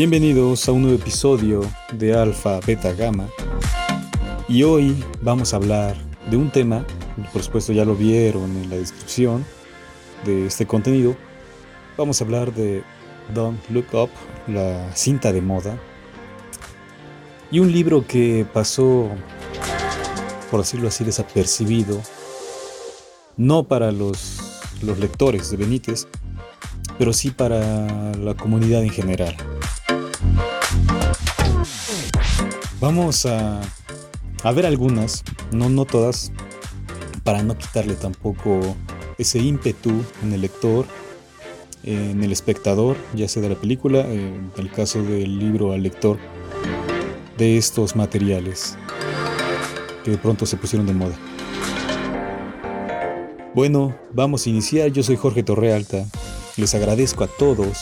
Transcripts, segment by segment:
Bienvenidos a un nuevo episodio de Alfa Beta Gamma. Y hoy vamos a hablar de un tema, por supuesto ya lo vieron en la descripción de este contenido. Vamos a hablar de Don't Look Up, la cinta de moda. Y un libro que pasó, por decirlo así, desapercibido. No para los, los lectores de Benítez, pero sí para la comunidad en general. Vamos a, a ver algunas, no, no todas, para no quitarle tampoco ese ímpetu en el lector, en el espectador, ya sea de la película, en el caso del libro al lector, de estos materiales que de pronto se pusieron de moda. Bueno, vamos a iniciar. Yo soy Jorge Torrealta. Les agradezco a todos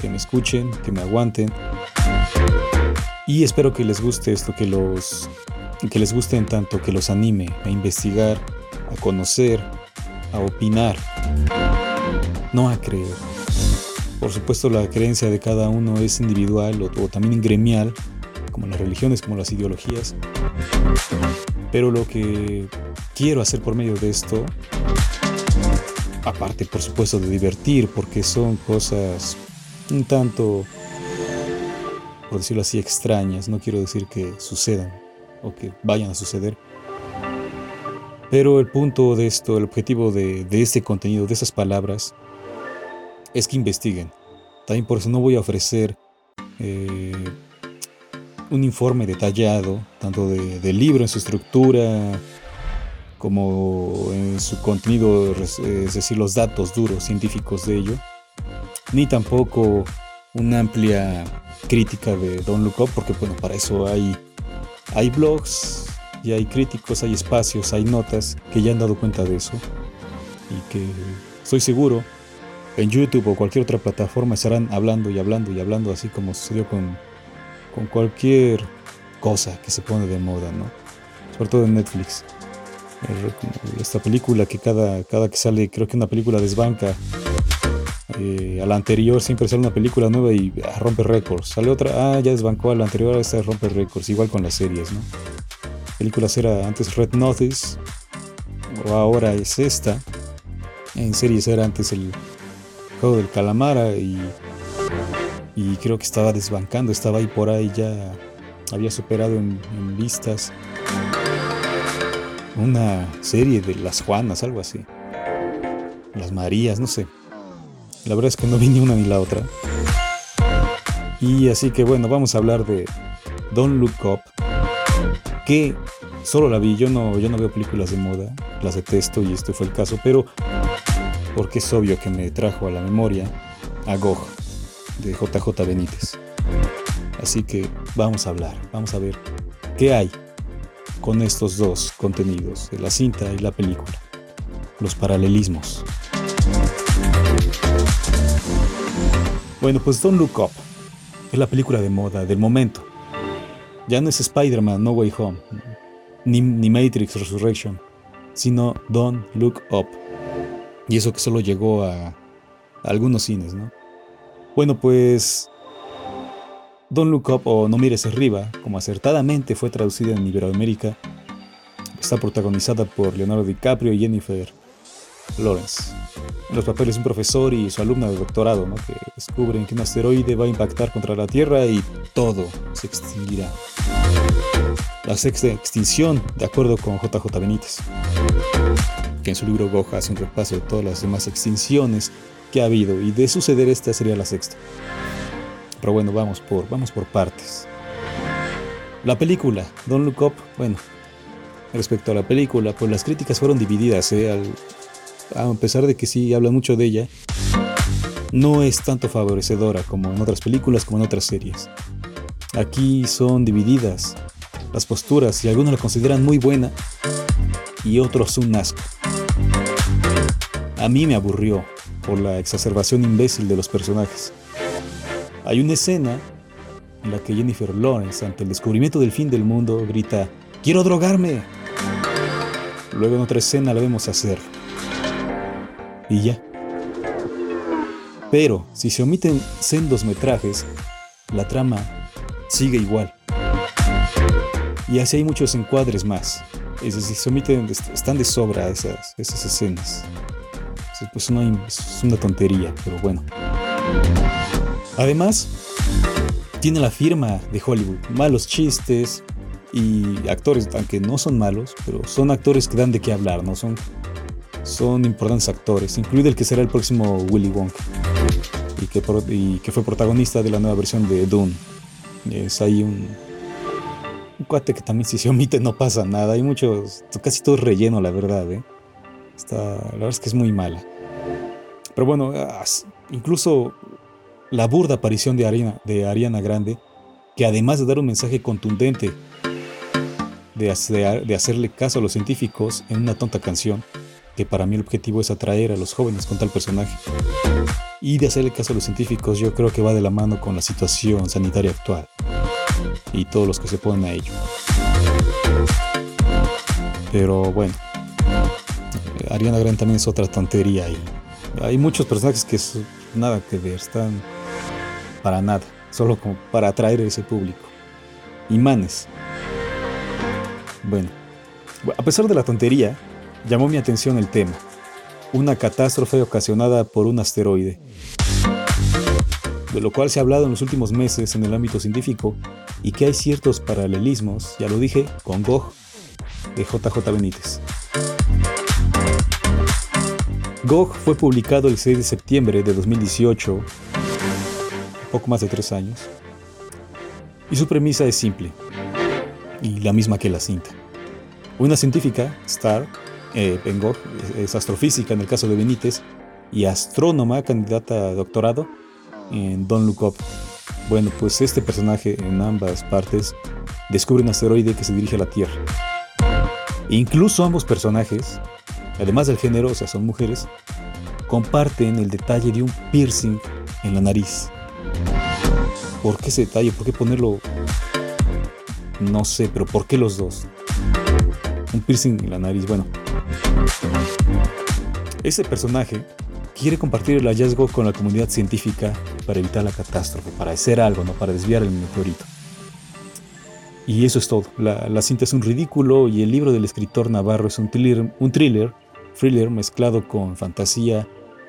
que me escuchen, que me aguanten. Y espero que les guste esto, que los que les guste en tanto que los anime a investigar, a conocer, a opinar, no a creer. Por supuesto la creencia de cada uno es individual o, o también gremial, como las religiones, como las ideologías. Pero lo que quiero hacer por medio de esto, aparte por supuesto de divertir, porque son cosas un tanto por decirlo así, extrañas. No quiero decir que sucedan o que vayan a suceder. Pero el punto de esto, el objetivo de, este contenido, de esas palabras, es que investiguen. También por eso no voy a ofrecer eh, un informe detallado, tanto del libro en su estructura, como en su contenido, es decir, los datos duros científicos de ello, ni tampoco una amplia crítica de Don Look Up, porque bueno, para eso hay, hay blogs y hay críticos, hay espacios, hay notas que ya han dado cuenta de eso y que estoy seguro en YouTube o cualquier otra plataforma estarán hablando y hablando y hablando así como sucedió con, con cualquier cosa que se pone de moda, ¿no? Sobre todo en Netflix. Esta película que cada, cada que sale, creo que una película desbanca eh, a la anterior siempre sale una película nueva y ah, rompe récords. Sale otra, ah, ya desbancó a la anterior, esta rompe récords. Igual con las series, ¿no? Películas era antes Red Notice, o ahora es esta. En series era antes el juego del calamara y, y creo que estaba desbancando, estaba ahí por ahí ya, había superado en vistas una serie de las Juanas, algo así. Las Marías, no sé. La verdad es que no vi ni una ni la otra. Y así que bueno, vamos a hablar de Don't Look Up, que solo la vi, yo no, yo no veo películas de moda, las detesto y este fue el caso, pero porque es obvio que me trajo a la memoria a Gog de JJ Benítez. Así que vamos a hablar, vamos a ver qué hay con estos dos contenidos, de la cinta y la película, los paralelismos. Bueno, pues Don't Look Up es la película de moda del momento. Ya no es Spider-Man No Way Home, ni, Matrix Resurrection, sino Don't Look Up. Y eso que solo llegó a, algunos cines, ¿no? Bueno, pues Don't Look Up o No Mires Arriba, como acertadamente fue traducida en Iberoamérica, está protagonizada por Leonardo DiCaprio y Jennifer Lawrence los papeles un profesor y su alumna de doctorado, ¿no? que descubren que un asteroide va a impactar contra la Tierra y todo se extinguirá. La sexta extinción, de acuerdo con JJ Benítez, que en su libro Goja hace un repaso de todas las demás extinciones que ha habido y de suceder esta sería la sexta. Pero bueno, vamos por, vamos por partes. La película, Don't Look Up, bueno, respecto a la película, pues las críticas fueron divididas ¿eh? al, a pesar de que sí habla mucho de ella, no es tanto favorecedora como en otras películas, como en otras series. Aquí son divididas las posturas y algunos la consideran muy buena y otros un asco. A mí me aburrió por la exacerbación imbécil de los personajes. Hay una escena en la que Jennifer Lawrence, ante el descubrimiento del fin del mundo, grita, ¡Quiero drogarme! Luego en otra escena la vemos hacer Pero si se omiten sendos metrajes, la trama sigue igual. Y así hay muchos encuadres más. Es decir, se omiten, están de sobra esas, escenas. Pues no es una tontería, pero bueno. Además, tiene la firma de Hollywood. Malos chistes y actores, aunque no son malos, pero son actores que dan de qué hablar, ¿no? Son, son importantes actores, incluido el que será el próximo Willy Wonka y que, fue protagonista de la nueva versión de Dune. Es ahí un, un cuate que también si se omite no pasa nada. Hay muchos, casi todo relleno, la verdad. ¿eh? La verdad es que es muy mala. Pero bueno, incluso la burda aparición de Ariana, de Ariana Grande, que además de dar un mensaje contundente de, de hacerle caso a los científicos en una tonta canción, que para mí el objetivo es atraer a los jóvenes con tal personaje, y de hacerle caso a los científicos yo creo que va de la mano con la situación sanitaria actual y todos los que se ponen a ello. Pero bueno, Ariana Grande también es otra tontería y hay muchos personajes que nada que ver, están para nada, solo para atraer a ese público. Imanes. Bueno, a pesar de la tontería, llamó mi atención el tema. Una catástrofe ocasionada por un asteroide. De lo cual se ha hablado en los últimos meses en el ámbito científico y que hay ciertos paralelismos, ya lo dije, con Gog de JJ Benítez. Gog fue publicado el 6 de septiembre de 2018 poco más de tres años. Y su premisa es simple, y la misma que la cinta. Una científica, Star, eh, es astrofísica en el caso de Benítez, y astrónoma candidata a doctorado en Don't Look Up. Bueno, pues este personaje en ambas partes descubre un asteroide que se dirige a la Tierra. incluso ambos personajes, además del género, o sea, son mujeres, comparten el detalle de un piercing en la nariz. ¿Por qué ese detalle? ¿Por qué ponerlo? No sé, pero ¿por qué los dos? Un piercing en la nariz, bueno. Ese personaje quiere compartir el hallazgo con la comunidad científica para evitar la catástrofe, para hacer algo, ¿no? Para desviar el meteorito. Y eso es todo. La, cinta es un ridículo y el libro del escritor Navarro es un thriller, un thriller, thriller mezclado con fantasía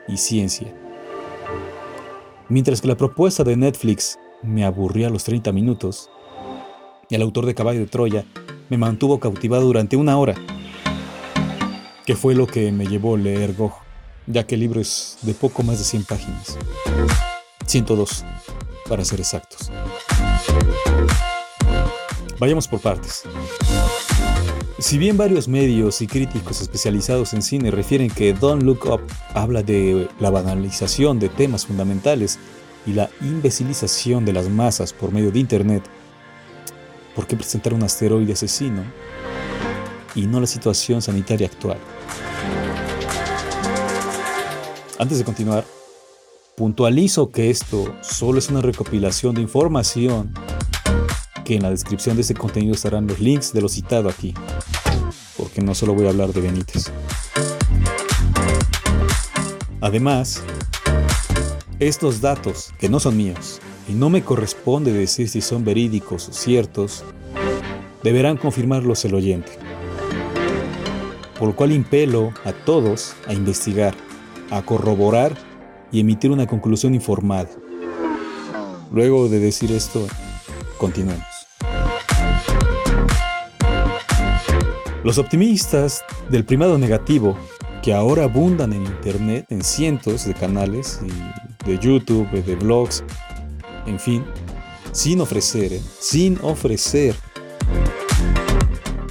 y ciencia. Mientras que la propuesta de Netflix me aburría a los 30 minutos. El autor de Caballo de Troya me mantuvo cautivado durante una hora, que fue lo que me llevó a leer Gog, ya que el libro es de poco más de 100 páginas. 102, para ser exactos. Vayamos por partes. Si bien varios medios y críticos especializados en cine refieren que Don't Look Up habla de la banalización de temas fundamentales y la imbecilización de las masas por medio de Internet, ¿por qué presentar un asteroide asesino y no la situación sanitaria actual? Antes de continuar, puntualizo que esto solo es una recopilación de información, que en la descripción de este contenido estarán los links de lo citado aquí, porque no solo voy a hablar de Benítez. Además, estos datos, que no son míos, y no me corresponde decir si son verídicos o ciertos, deberán confirmarlos el oyente. Por lo cual impelo a todos a investigar, a corroborar y emitir una conclusión informada. Luego de decir esto, continuemos. Los optimistas del primado negativo, que ahora abundan en Internet en cientos de canales de YouTube, de blogs, en fin, sin ofrecer, ¿eh? sin ofrecer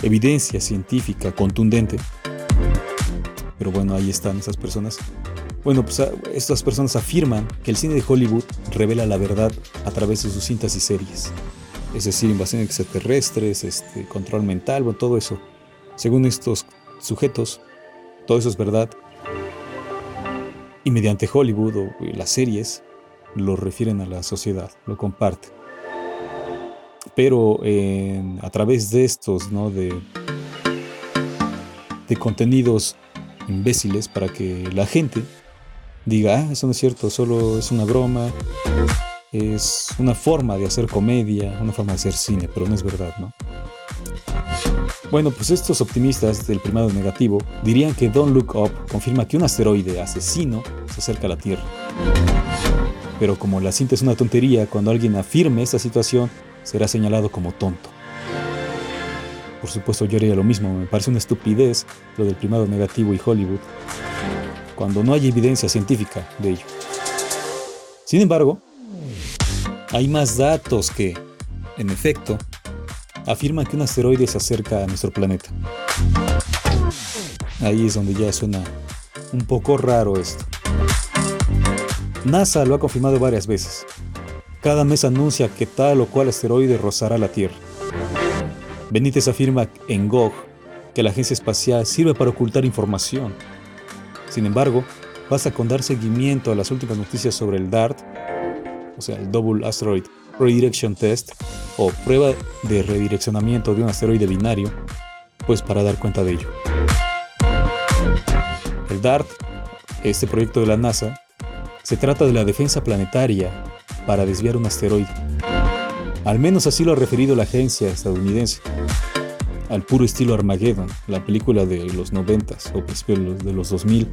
evidencia científica contundente. Pero bueno, ahí están esas personas. Bueno, pues ah, estas personas afirman que el cine de Hollywood revela la verdad a través de sus cintas y series. Es decir, invasión extraterrestres, este, control mental, todo eso. Según estos sujetos, todo eso es verdad y mediante Hollywood o las series lo refieren a la sociedad, lo comparten. Pero a través de estos, ¿no? De, de contenidos imbéciles para que la gente diga, ah, eso no es cierto, solo es una broma, es una forma de hacer comedia, una forma de hacer cine, pero no es verdad, ¿no? Bueno, pues estos optimistas del primado negativo dirían que Don't Look Up confirma que un asteroide asesino se acerca a la Tierra. Pero como la cinta es una tontería, cuando alguien afirme esta situación, será señalado como tonto. Por supuesto, yo haría lo mismo, me parece una estupidez lo del primado negativo y Hollywood, cuando no hay evidencia científica de ello. Sin embargo, hay más datos que, en efecto, afirman que un asteroide se acerca a nuestro planeta. Ahí es donde ya suena un poco raro esto. NASA lo ha confirmado varias veces. Cada mes anuncia que tal o cual asteroide rozará la Tierra. Benítez afirma en GOG que la agencia espacial sirve para ocultar información. Sin embargo, basta con dar seguimiento a las últimas noticias sobre el DART, o sea, el Double Asteroid Redirection Test, o prueba de redireccionamiento de un asteroide binario, pues para dar cuenta de ello. El DART, este proyecto de la NASA, se trata de la defensa planetaria para desviar un asteroide. Al menos así lo ha referido la agencia estadounidense. Al puro estilo Armageddon, la película de los 90 o principios de los 2000,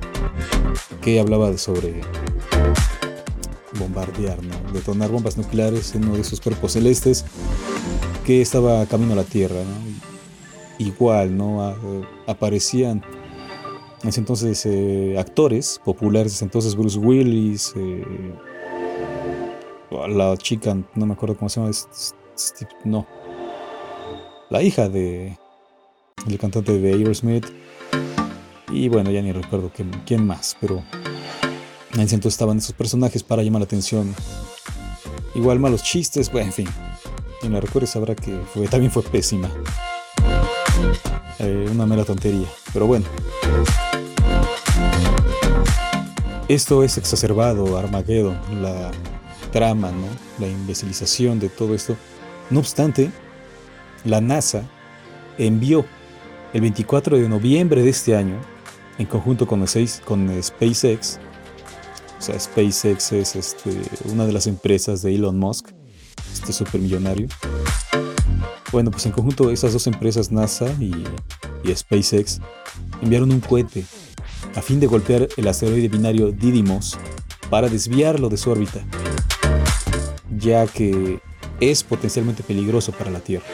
que hablaba sobre bombardear, detonar bombas nucleares en uno de esos cuerpos celestes que estaba camino a la Tierra. Igual, ¿no? aparecían en ese entonces eh, actores populares, entonces Bruce Willis, eh, la chica, no me acuerdo cómo se llama, no, la hija de el cantante de Aerosmith y bueno, ya ni recuerdo quién, quién más, pero ese entonces estaban esos personajes para llamar la atención. Igual malos chistes, bueno, en fin. Quien la recuerde sabrá que fue, también fue pésima. Eh, una mera tontería, pero bueno. Esto es exacerbado, Armageddon, la trama, ¿no? la imbecilización de todo esto. No obstante, la NASA envió el 24 de noviembre de este año, en conjunto con, con SpaceX, o sea, SpaceX es este, una de las empresas de Elon Musk, este supermillonario. Bueno, pues en conjunto esas dos empresas, NASA y, y SpaceX, enviaron un cohete a fin de golpear el asteroide binario Didymos para desviarlo de su órbita, ya que es potencialmente peligroso para la Tierra.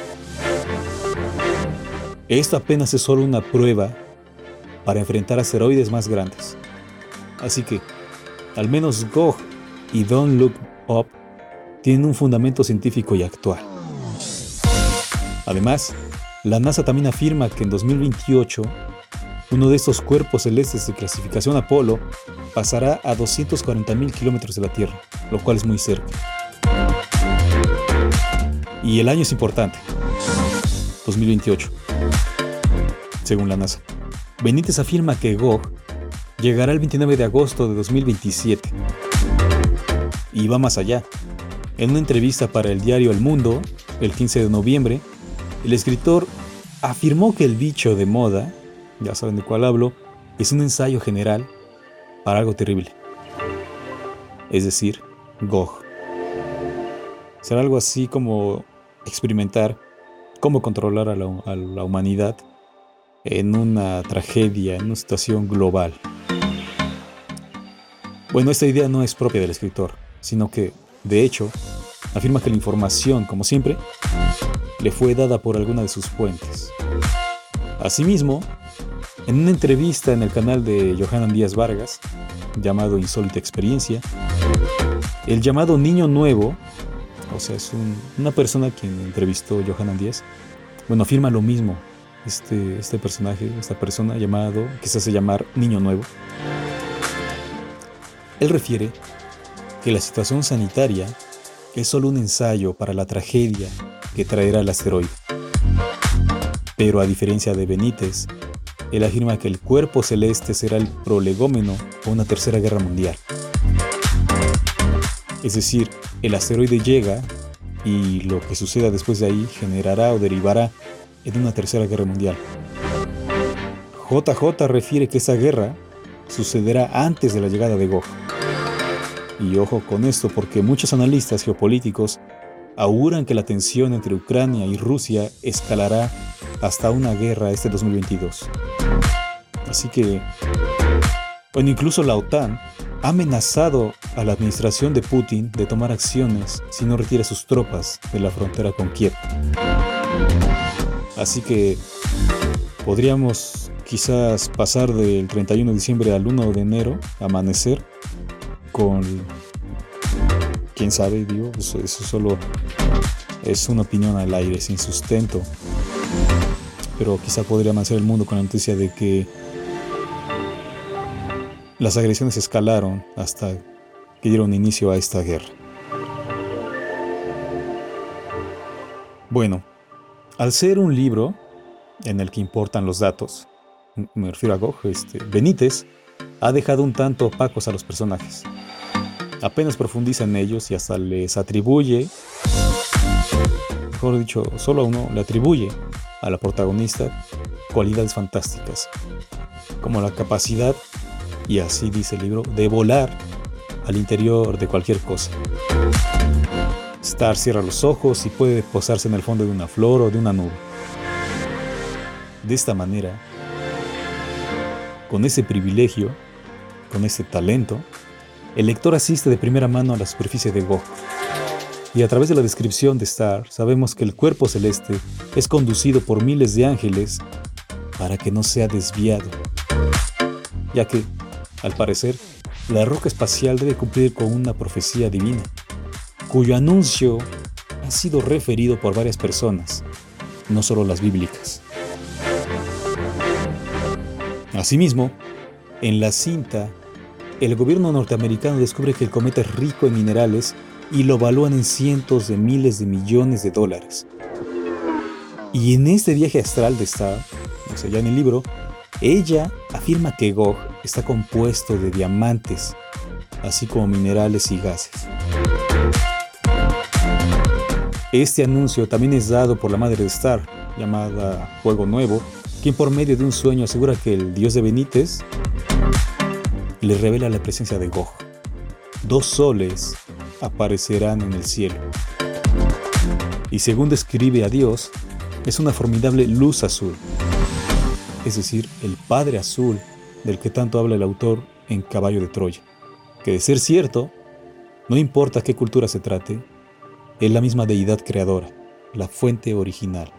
Esto apenas es solo una prueba para enfrentar asteroides más grandes. Así que, al menos Gog y Don't Look Up tienen un fundamento científico y actual. Además, la NASA también afirma que en 2028 uno de estos cuerpos celestes de clasificación Apolo pasará a 240.000 kilómetros de la Tierra, lo cual es muy cerca. Y el año es importante, 2028, según la NASA. Benítez afirma que GOG llegará el 29 de agosto de 2027 y va más allá. En una entrevista para el diario El Mundo, el 15 de noviembre, el escritor afirmó que el bicho de moda ya saben de cuál hablo, es un ensayo general para algo terrible. Es decir, GOG. Será algo así como experimentar cómo controlar a la, a la humanidad en una tragedia, en una situación global. Bueno, esta idea no es propia del escritor, sino que, de hecho, afirma que la información, como siempre, le fue dada por alguna de sus fuentes. Asimismo, en una entrevista en el canal de Johanan Díaz Vargas, llamado Insólita Experiencia, el llamado Niño Nuevo, o sea, es una persona quien entrevistó Johanan Díaz, bueno, afirma lo mismo. Este, este personaje, esta persona llamado, que se hace llamar Niño Nuevo, él refiere que la situación sanitaria es solo un ensayo para la tragedia que traerá el asteroide. Pero a diferencia de Benítez, él afirma que el cuerpo celeste será el prolegómeno a una tercera guerra mundial. Es decir, el asteroide llega y lo que suceda después de ahí generará o derivará en una tercera guerra mundial. JJ refiere que esa guerra sucederá antes de la llegada de Gog. Y ojo con esto porque muchos analistas geopolíticos auguran que la tensión entre Ucrania y Rusia escalará hasta una guerra este 2022. Así que, bueno, incluso la OTAN ha amenazado a la administración de Putin de tomar acciones si no retira sus tropas de la frontera con Kiev. Así que podríamos quizás pasar del 31 de diciembre al 1 de enero, amanecer, con... ¿Quién sabe? Digo, eso, eso solo es una opinión al aire, sin sustento. Pero quizá podría amanecer el mundo con la noticia de que las agresiones escalaron hasta que dieron inicio a esta guerra. Bueno, al ser un libro en el que importan los datos, me refiero a Gog, este, Benítez ha dejado un tanto opacos a los personajes. Apenas profundiza en ellos y hasta les atribuye, mejor dicho, solo a uno le atribuye a la protagonista cualidades fantásticas, como la capacidad y así dice el libro, de volar al interior de cualquier cosa. Star cierra los ojos y puede posarse en el fondo de una flor o de una nube. De esta manera, con ese privilegio, con ese talento, el lector asiste de primera mano a la superficie de Gog. Y a través de la descripción de Star, sabemos que el cuerpo celeste es conducido por miles de ángeles para que no sea desviado, ya que al parecer, la roca espacial debe cumplir con una profecía divina, cuyo anuncio ha sido referido por varias personas, no solo las bíblicas. Asimismo, en la cinta, el gobierno norteamericano descubre que el cometa es rico en minerales y lo evalúan en cientos de miles de millones de dólares. Y en este viaje astral de Star, o sea, ya en el libro, ella afirma que Gog está compuesto de diamantes, así como minerales y gases. Este anuncio también es dado por la madre de Star, llamada Fuego Nuevo, quien por medio de un sueño asegura que el dios de Benítez le revela la presencia de Gog. Dos soles aparecerán en el cielo. Y según describe a Dios, es una formidable luz azul es decir, el Padre Azul del que tanto habla el autor en Caballo de Troya, que de ser cierto, no importa qué cultura se trate, es la misma deidad creadora, la fuente original.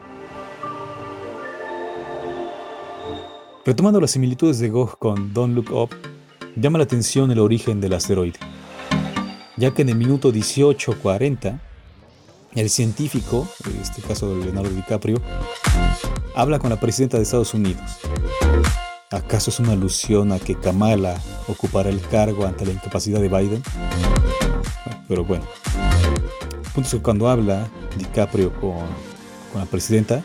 Retomando las similitudes de Gogh con Don't Look Up, llama la atención el origen del asteroide, ya que en el minuto 1840, el científico, en este caso Leonardo DiCaprio, habla con la presidenta de Estados Unidos. ¿Acaso es una alusión a que Kamala ocupará el cargo ante la incapacidad de Biden? Pero bueno, el punto es que cuando habla DiCaprio con, con la presidenta,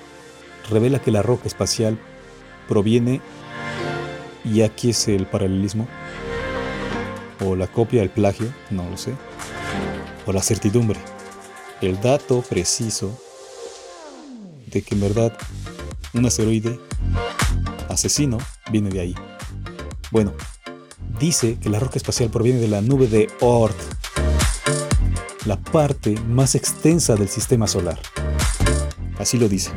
revela que la roca espacial proviene, y aquí es el paralelismo, o la copia, el plagio, no lo sé, o la certidumbre, el dato preciso de que en verdad un asteroide asesino viene de ahí. Bueno, dice que la roca espacial proviene de la nube de Oort, la parte más extensa del sistema solar. Así lo dice.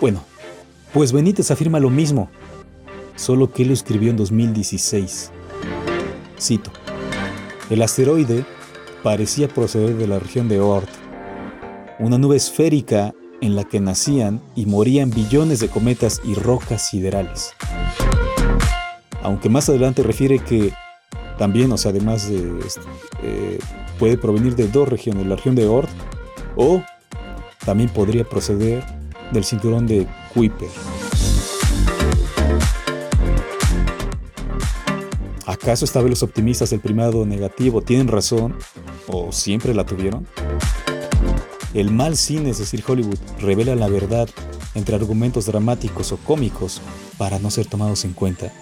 Bueno, pues Benítez afirma lo mismo, solo que él lo escribió en 2016. Cito, el asteroide parecía proceder de la región de Oort, una nube esférica en la que nacían y morían billones de cometas y rocas siderales. Aunque más adelante refiere que también, o sea, además de este, eh, puede provenir de dos regiones, la región de Oort o también podría proceder del cinturón de Kuiper. ¿Acaso esta vez los optimistas del primado negativo tienen razón o siempre la tuvieron? El mal cine, es decir, Hollywood, revela la verdad entre argumentos dramáticos o cómicos para no ser tomados en cuenta,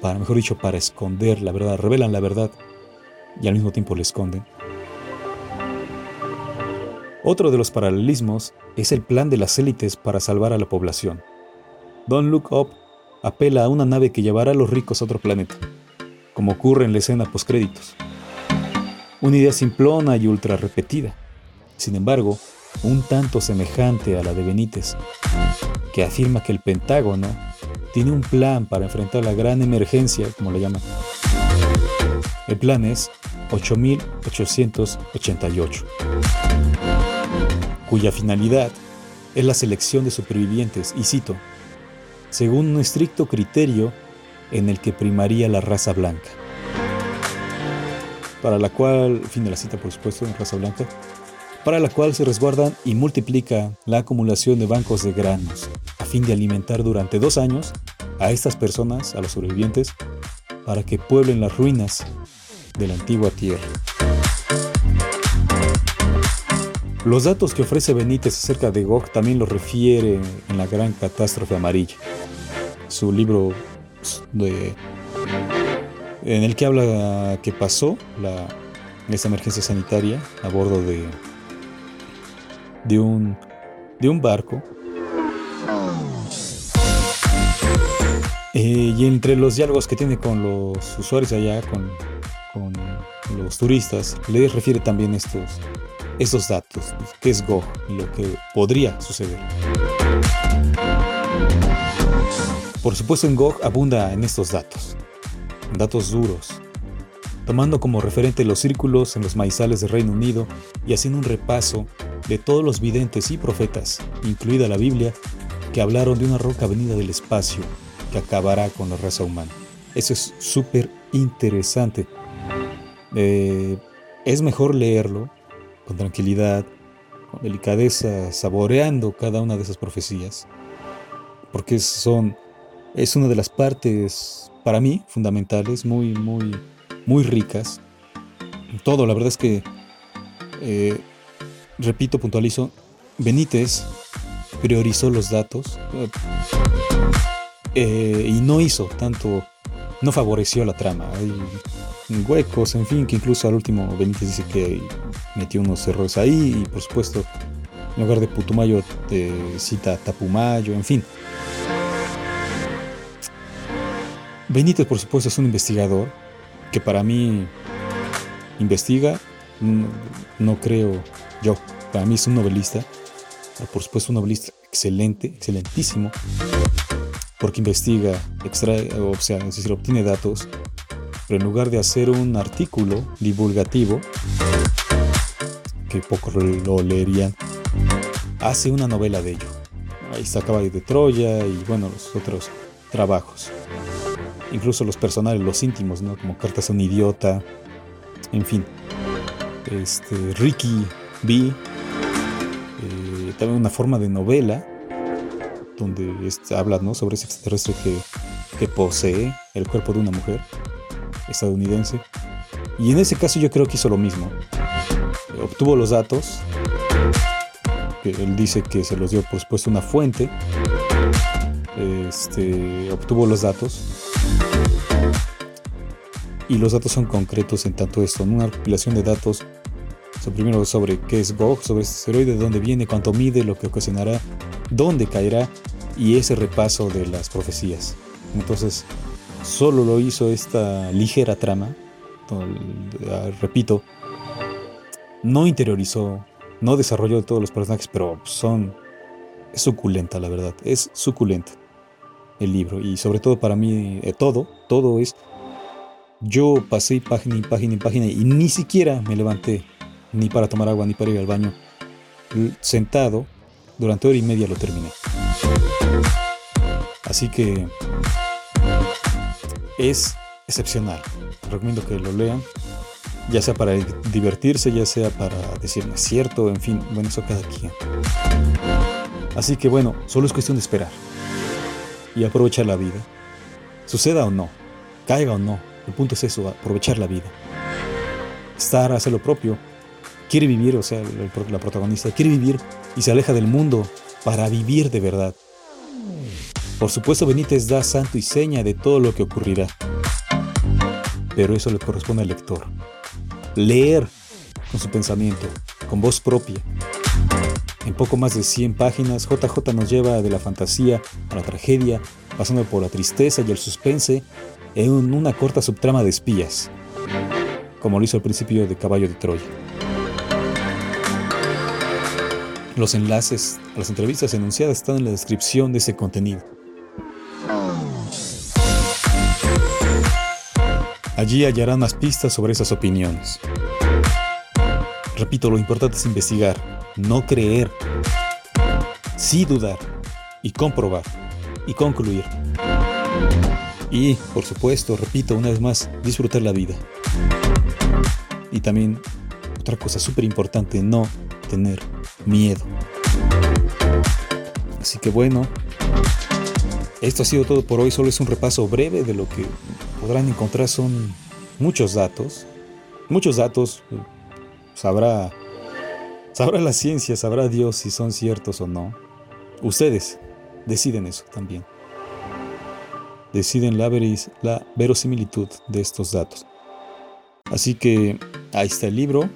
para, mejor dicho, para esconder la verdad, revelan la verdad y al mismo tiempo la esconden. Otro de los paralelismos es el plan de las élites para salvar a la población. Don't Look Up apela a una nave que llevará a los ricos a otro planeta, como ocurre en la escena postcréditos. Una idea simplona y ultra repetida, sin embargo, un tanto semejante a la de Benítez, que afirma que el Pentágono tiene un plan para enfrentar la gran emergencia, como lo llaman. El plan es 8888, cuya finalidad es la selección de supervivientes, y cito, según un estricto criterio en el que primaría la raza blanca. Para la cual, fin de la cita por supuesto, en raza blanca, para la cual se resguardan y multiplica la acumulación de bancos de granos, a fin de alimentar durante dos años a estas personas, a los sobrevivientes, para que pueblen las ruinas de la antigua tierra. Los datos que ofrece Benítez acerca de Gog también los refiere en La Gran Catástrofe Amarilla, su libro de, en el que habla que pasó la, esa emergencia sanitaria a bordo de, de un, de un barco. Eh, y entre los diálogos que tiene con los usuarios allá, con, con los turistas, le refiere también estos, estos datos, qué es Go y lo que podría suceder. Por supuesto en Gog abunda en estos datos, datos duros, tomando como referente los círculos en los maizales del Reino Unido y haciendo un repaso de todos los videntes y profetas, incluida la Biblia, que hablaron de una roca venida del espacio que acabará con la raza humana. Eso es súper interesante. Eh, es mejor leerlo con tranquilidad, con delicadeza, saboreando cada una de esas profecías, porque son, es una de las partes, para mí, fundamentales, muy, muy, muy ricas. Todo, la verdad es que eh, repito, puntualizo, Benítez priorizó los datos eh, y no hizo tanto, no favoreció la trama. Hay huecos, en fin, que incluso al último Benítez dice que metió unos errores ahí y por supuesto, en lugar de Putumayo te cita Tapumayo, en fin. Benítez, por supuesto, es un investigador que para mí investiga, no creo yo, para mí es un novelista, por supuesto un novelista excelente, excelentísimo, porque investiga, extrae, o sea, es decir, obtiene datos, pero en lugar de hacer un artículo divulgativo, que pocos lo leerían, hace una novela de ello. Ahí está Caballo de Troya y bueno, los otros trabajos. Incluso los personales, los íntimos, ¿no? Como Cartas a un idiota, en fin. Este, Ricky vi eh, también una forma de novela donde habla ¿no? sobre ese extraterrestre que, que posee el cuerpo de una mujer estadounidense. Y en ese caso yo creo que hizo lo mismo. obtuvo los datos, que él dice que se los dio por supuesto una fuente, este, obtuvo los datos y los datos son concretos en tanto esto, en una recopilación de datos primero sobre qué es Gog, sobre este asteroide, de dónde viene, cuánto mide, lo que ocasionará, dónde caerá y ese repaso de las profecías. Entonces, solo lo hizo esta ligera trama, repito, no interiorizó, no desarrolló todos los personajes, pero son es suculenta, la verdad, es suculenta el libro y sobre todo para mí eh, todo, todo es yo pasé página y página y página y ni siquiera me levanté ni para tomar agua, ni para ir al baño. Sentado, durante hora y media lo terminé. Así que es excepcional. Recomiendo que lo lean, ya sea para divertirse, ya sea para decirme es cierto, en fin, bueno, eso cada quien. Así que bueno, solo es cuestión de esperar y aprovechar la vida. Suceda o no, caiga o no, el punto es eso, aprovechar la vida. Estar, hacer lo propio, quiere vivir, o sea, la protagonista quiere vivir y se aleja del mundo para vivir de verdad. Por supuesto, Benítez da santo y seña de todo lo que ocurrirá. Pero eso le corresponde al lector. Leer con su pensamiento, con voz propia. En poco más de 100 páginas, JJ nos lleva de la fantasía a la tragedia, pasando por la tristeza y el suspense en una corta subtrama de espías, como lo hizo al principio de Caballo de Troya. Los enlaces a las entrevistas enunciadas están en la descripción de ese contenido. Allí hallarán más pistas sobre esas opiniones. Repito, lo importante es investigar, no creer, sí dudar y comprobar y concluir. Y, por supuesto, repito una vez más, disfrutar la vida. Y también, otra cosa súper importante, no tener miedo. Así que bueno, esto ha sido todo por hoy, solo es un repaso breve de lo que podrán encontrar son muchos datos. Muchos datos, sabrá, sabrá la ciencia, sabrá Dios si son ciertos o no. Ustedes deciden eso también deciden la, la verosimilitud de estos datos. Así que ahí está el libro,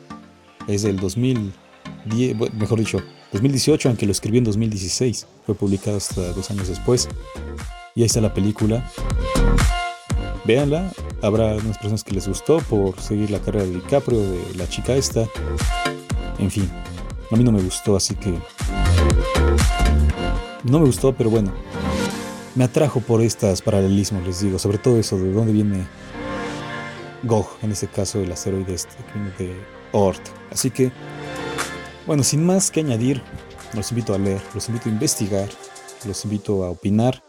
es del 2010, mejor dicho, 2018, aunque lo escribió en 2016, fue publicado hasta dos años después. Y ahí está la película. Véanla, habrá unas personas que les gustó por seguir la carrera de DiCaprio, de la chica esta. En fin, a mí no me gustó, así que... No me gustó, pero bueno, me atrajo por estos paralelismos, les digo, sobre todo eso de dónde viene Gog, en este caso el asteroide este, de Oort. Así que, bueno, sin más que añadir, los invito a leer, los invito a investigar, los invito a opinar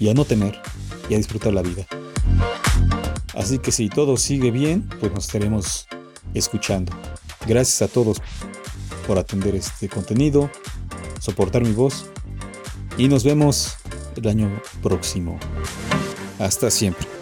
y a no temer y a disfrutar la vida. Así que si todo sigue bien, pues nos estaremos escuchando. Gracias a todos por atender este contenido, soportar mi voz y nos vemos el año próximo. Hasta siempre.